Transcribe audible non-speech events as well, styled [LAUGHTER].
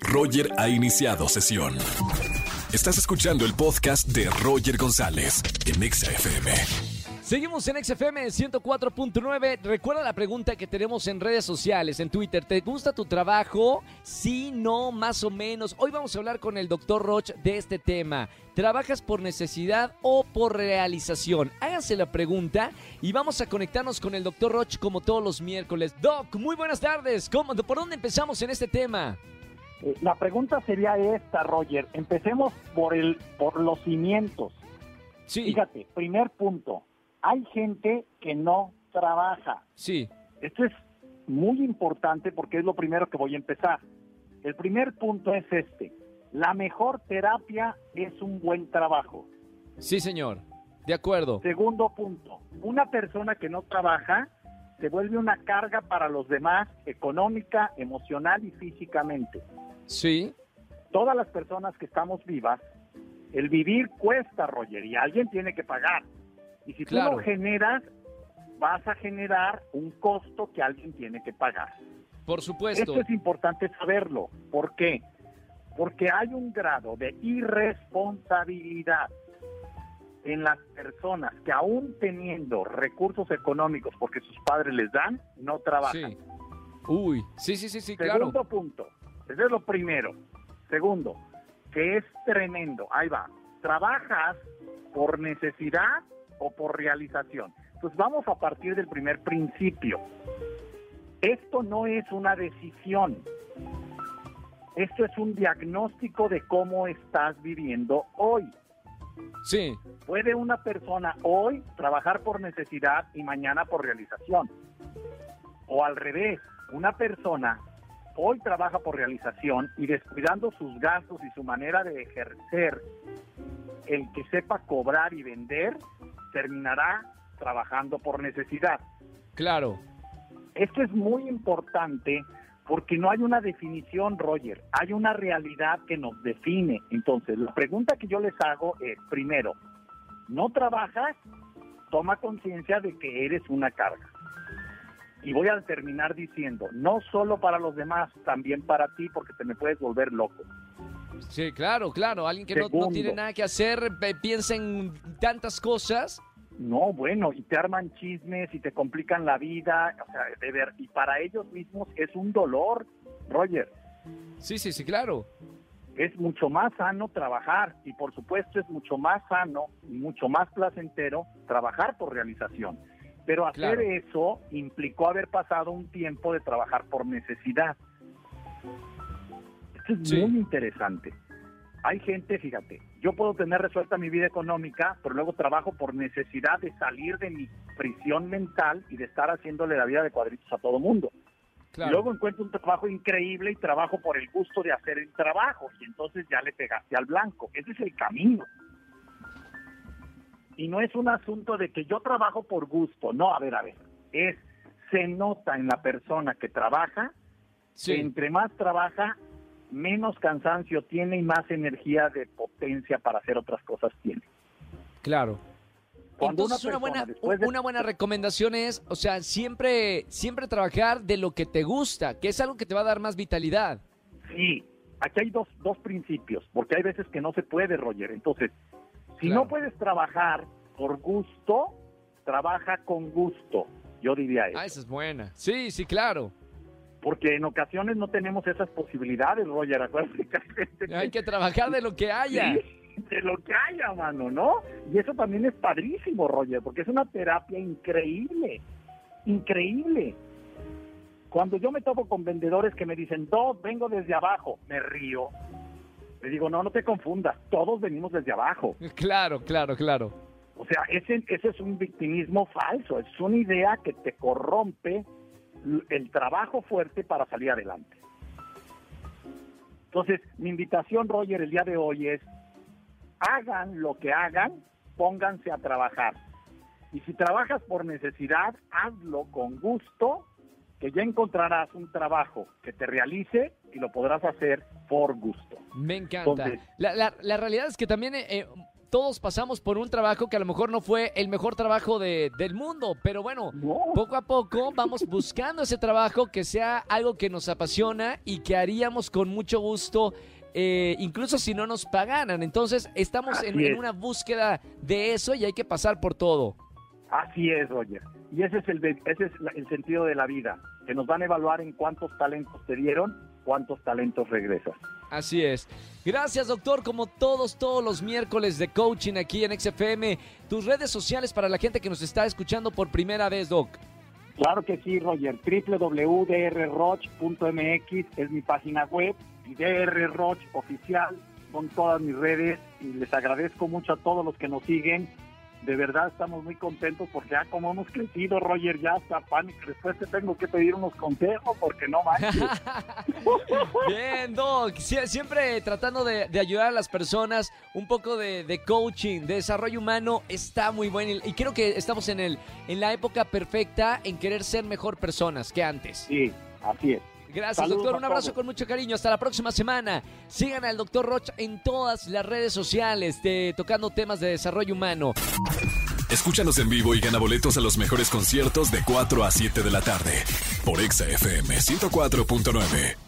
Roger ha iniciado sesión. Estás escuchando el podcast de Roger González en Exa FM. Seguimos en XFM 104.9. Recuerda la pregunta que tenemos en redes sociales, en Twitter. ¿Te gusta tu trabajo? Sí, no, más o menos. Hoy vamos a hablar con el doctor Roch de este tema. ¿Trabajas por necesidad o por realización? Háganse la pregunta y vamos a conectarnos con el doctor Roch como todos los miércoles. Doc, muy buenas tardes. ¿Cómo, ¿Por dónde empezamos en este tema? Eh, La pregunta sería esta, Roger. Empecemos por el por los cimientos. Sí, Fíjate, primer punto. Hay gente que no trabaja. sí, Esto es muy importante porque es lo primero que voy a empezar. El primer punto es este. La mejor terapia es un buen trabajo. sí, señor. De acuerdo. Segundo punto. Una persona que no trabaja se vuelve una carga para los demás económica, emocional y físicamente. Sí, todas las personas que estamos vivas, el vivir cuesta, Roger, y alguien tiene que pagar. Y si Claro. tú lo generas, vas a generar un costo que alguien tiene que pagar. por supuesto. Esto es importante saberlo. ¿Por qué? Porque hay un grado de irresponsabilidad en las personas que aún teniendo recursos económicos porque sus padres les dan, no trabajan. Sí. Uy, sí, sí, sí, sí, claro. Segundo punto, ese es lo primero. Segundo, que es tremendo, ahí va, ¿trabajas por necesidad o por realización? Pues vamos a partir del primer principio. Esto no es una decisión, esto es un diagnóstico de cómo estás viviendo hoy. Sí, Puede una persona hoy trabajar por necesidad y mañana por realización. O al revés, una persona hoy trabaja por realización y descuidando sus gastos y su manera de ejercer, el que sepa cobrar y vender, terminará trabajando por necesidad. claro. Esto es muy importante porque no hay una definición, Roger, hay una realidad que nos define. Entonces, la pregunta que yo les hago es, primero, ¿no trabajas? Toma conciencia de que eres una carga. Y voy a terminar diciendo, no solo para los demás, también para ti, porque te me puedes volver loco. Sí, claro, claro. Alguien que no, tiene nada que hacer, piensa en tantas cosas. No, bueno, y te arman chismes y te complican la vida, o sea, de ver, y para ellos mismos es un dolor, Roger. Sí, sí, sí, claro. es mucho más sano trabajar y por supuesto es mucho más sano y mucho más placentero trabajar por realización. Pero hacer Claro. eso implicó haber pasado un tiempo de trabajar por necesidad. Esto es Sí. muy interesante. Hay gente, fíjate, yo puedo tener resuelta mi vida económica, pero luego trabajo por necesidad de salir de mi prisión mental y de estar haciéndole la vida de cuadritos a todo mundo. Claro. Luego encuentro un trabajo increíble y trabajo por el gusto de hacer el trabajo y entonces ya le pegaste al blanco. Ese es el camino. Y no es un asunto de que yo trabajo por gusto. No, a ver, a ver. Es, se nota en la persona que trabaja, sí, que entre más trabaja, menos cansancio tiene y más energía de potencia para hacer otras cosas tiene. claro. Cuando Entonces una una, buena, de- una buena recomendación es, o sea, siempre, siempre trabajar de lo que te gusta, que es algo que te va a dar más vitalidad. Sí, aquí hay dos, dos principios, porque hay veces que no se puede, Roger. Entonces, si Claro. no puedes trabajar por gusto, trabaja con gusto, yo diría eso. Ah, esa es buena. Sí, sí, claro. Porque en ocasiones no tenemos esas posibilidades, Roger. Acuérdate que hay que- trabajar de lo que haya. Sí, de lo que haya, mano, ¿no? Y eso también es padrísimo, Roger, porque es una terapia increíble, increíble. Cuando yo me topo con vendedores que me dicen, dos, vengo desde abajo, me río. Le digo, no, no te confundas, todos venimos desde abajo. Claro, claro, claro. O sea, ese, ese es un victimismo falso, es una idea que te corrompe el trabajo fuerte para salir adelante. Entonces, mi invitación, Roger, el día de hoy es, hagan lo que hagan, pónganse a trabajar. Y si trabajas por necesidad, hazlo con gusto, que ya encontrarás un trabajo que te realice y lo podrás hacer por gusto. Me encanta. Entonces- la, la- la realidad es que también, eh, eh, todos pasamos por un trabajo que a lo mejor no fue el mejor trabajo de- del mundo, pero bueno, No. poco a poco vamos buscando ese trabajo que sea algo que nos apasiona y que haríamos con mucho gusto, eh, incluso si no nos pagaran. Entonces, estamos en, una búsqueda de eso y hay que pasar por todo. Así es, Roger. Y ese es el de- ese es el sentido de la vida, que nos van a evaluar en cuántos talentos te dieron, cuántos talentos regresas. Así es. Gracias, doctor, como todos, todos los miércoles de coaching aquí en XFM. Tus redes sociales para la gente que nos está escuchando por primera vez, Doc. Claro que sí, Roger. www.drroch.mx es mi página web y DR Roch oficial son todas mis redes y les agradezco mucho a todos los que nos siguen. De verdad estamos muy contentos porque ya como hemos crecido, Roger, ya hasta pánico. Después te tengo que pedir unos consejos porque no manches. [LAUGHS] Bien, Doc. Sie- Siempre tratando de, de ayudar a las personas, un poco de, de coaching, de desarrollo humano, está muy bueno. Y- Y creo que estamos en, el, en la época perfecta en querer ser mejor personas que antes. Sí, así es. Gracias, Saludos doctor. Un abrazo con mucho cariño. Hasta la próxima semana. Sigan al doctor Roch en todas las redes sociales, de, tocando temas de desarrollo humano. Escúchanos en vivo y gana boletos a los mejores conciertos de 4 a 7 de la tarde por Exa FM 104.9.